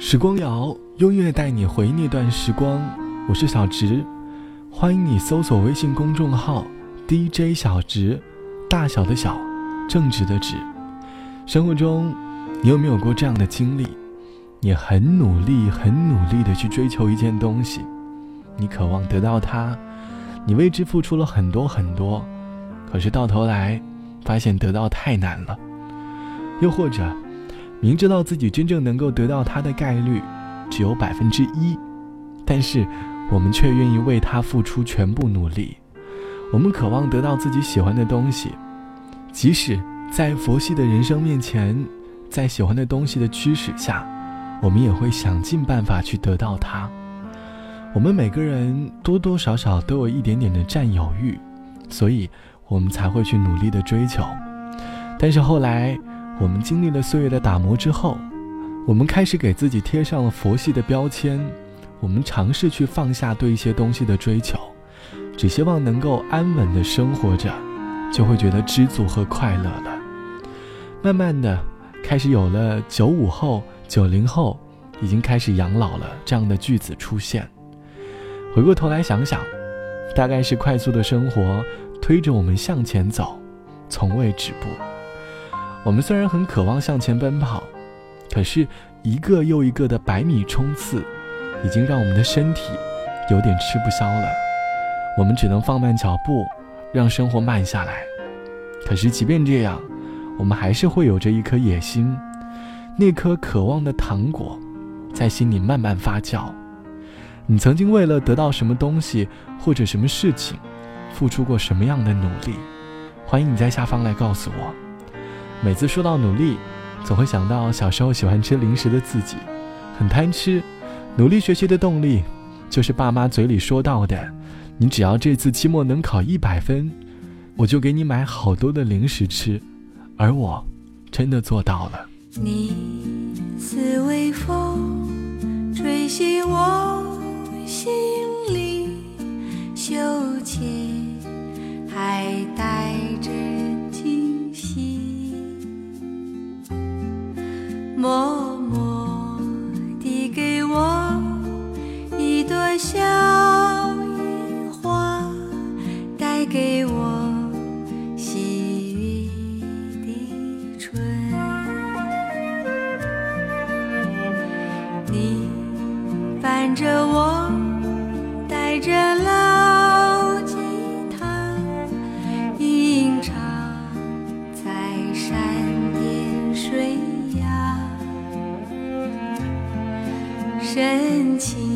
时光谣，音乐带你回那段时光。我是小植，欢迎你搜索微信公众号 DJ 小植，大小的小，正直的直。生活中，你有没有过这样的经历？你很努力、很努力的去追求一件东西，你渴望得到它，你为之付出了很多很多，可是到头来，发现得到太难了。又或者，明知道自己真正能够得到它的概率只有百分之一，但是我们却愿意为它付出全部努力。我们渴望得到自己喜欢的东西，即使在佛系的人生面前，在喜欢的东西的驱使下，我们也会想尽办法去得到它。我们每个人多多少少都有一点点的占有欲，所以我们才会去努力的追求。但是后来，我们经历了岁月的打磨之后，我们开始给自己贴上了佛系的标签。我们尝试去放下对一些东西的追求，只希望能够安稳的生活着，就会觉得知足和快乐了。慢慢的，开始有了九五后、九零后已经开始养老了这样的句子出现。回过头来想想，大概是快速的生活推着我们向前走，从未止步。我们虽然很渴望向前奔跑，可是一个又一个的百米冲刺，已经让我们的身体有点吃不消了。我们只能放慢脚步，让生活慢下来。可是即便这样，我们还是会有着一颗野心，那颗渴望的糖果，在心里慢慢发酵。你曾经为了得到什么东西或者什么事情，付出过什么样的努力？欢迎你在下方来告诉我。每次说到努力，总会想到小时候喜欢吃零食的自己，很贪吃。努力学习的动力，就是爸妈嘴里说到的：“你只要这次期末能考一百分，我就给你买好多的零食吃。”而我，真的做到了。你似微风，吹醒我给我细雨的春。你伴着我，带着老吉他，吟唱在山巅水。深情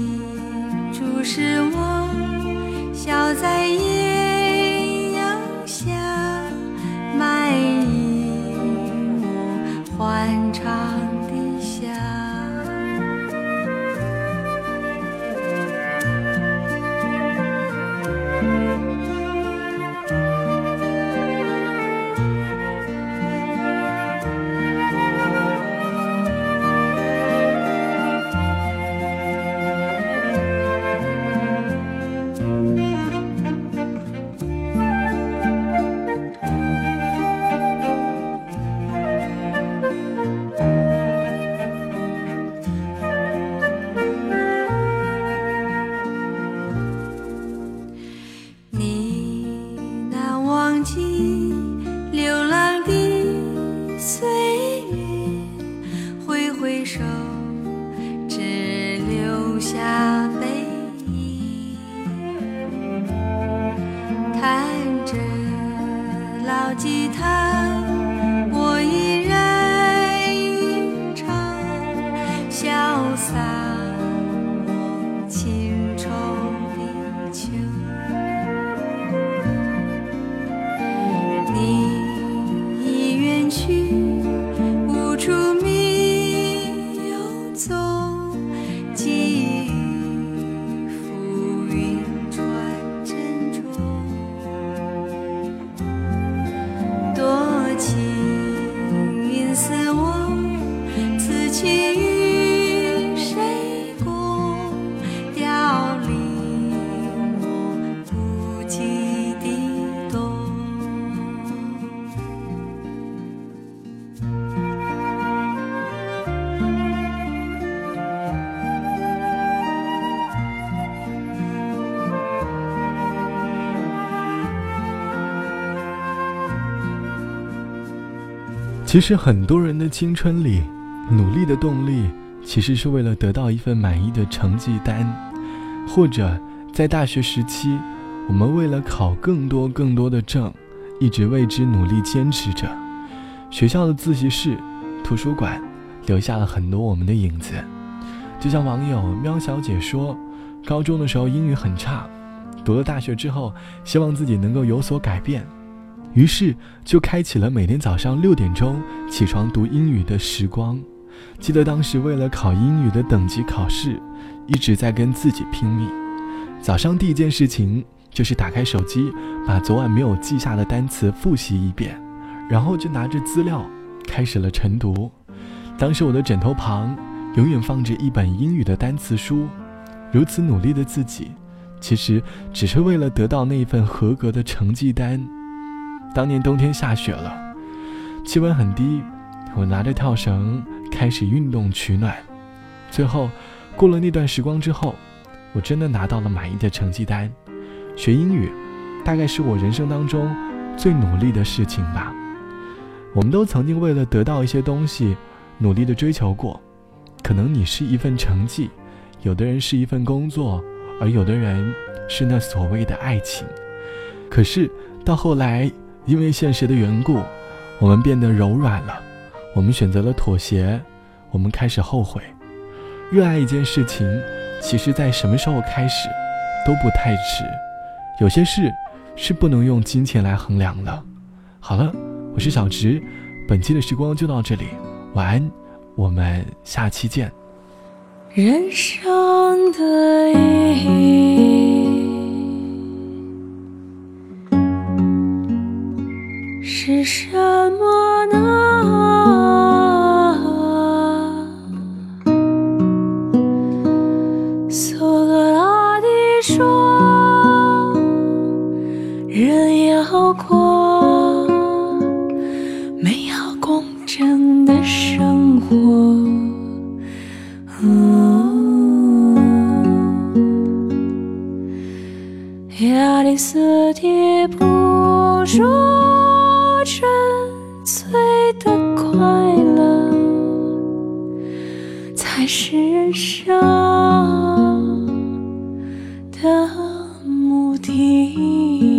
passar. 其实很多人的青春里，努力的动力其实是为了得到一份满意的成绩单，或者在大学时期，我们为了考更多更多的证，一直为之努力坚持着。学校的自习室、图书馆，留下了很多我们的影子。就像网友喵小姐说，高中的时候英语很差，读了大学之后，希望自己能够有所改变。于是就开启了每天早上六点钟起床读英语的时光。记得当时为了考英语的等级考试，一直在跟自己拼命。早上第一件事情就是打开手机，把昨晚没有记下的单词复习一遍，然后就拿着资料开始了晨读。当时我的枕头旁永远放着一本英语的单词书。如此努力的自己，其实只是为了得到那份合格的成绩单。当年冬天下雪了，气温很低，我拿着跳绳开始运动取暖。最后，过了那段时光之后，我真的拿到了满意的成绩单。学英语，大概是我人生当中最努力的事情吧。我们都曾经为了得到一些东西，努力的追求过。可能你是一份成绩，有的人是一份工作，而有的人是那所谓的爱情。可是到后来。因为现实的缘故，我们变得柔软了，我们选择了妥协，我们开始后悔。热爱一件事情，其实在什么时候开始都不太迟。有些事是不能用金钱来衡量的。好了，我是小直，本期的时光就到这里，晚安，我们下期见。人生的意义。是什么呢？苏格拉底说：“人要过美好公正的生活。”亚里士多德说。纯粹的快乐才是人生的目的。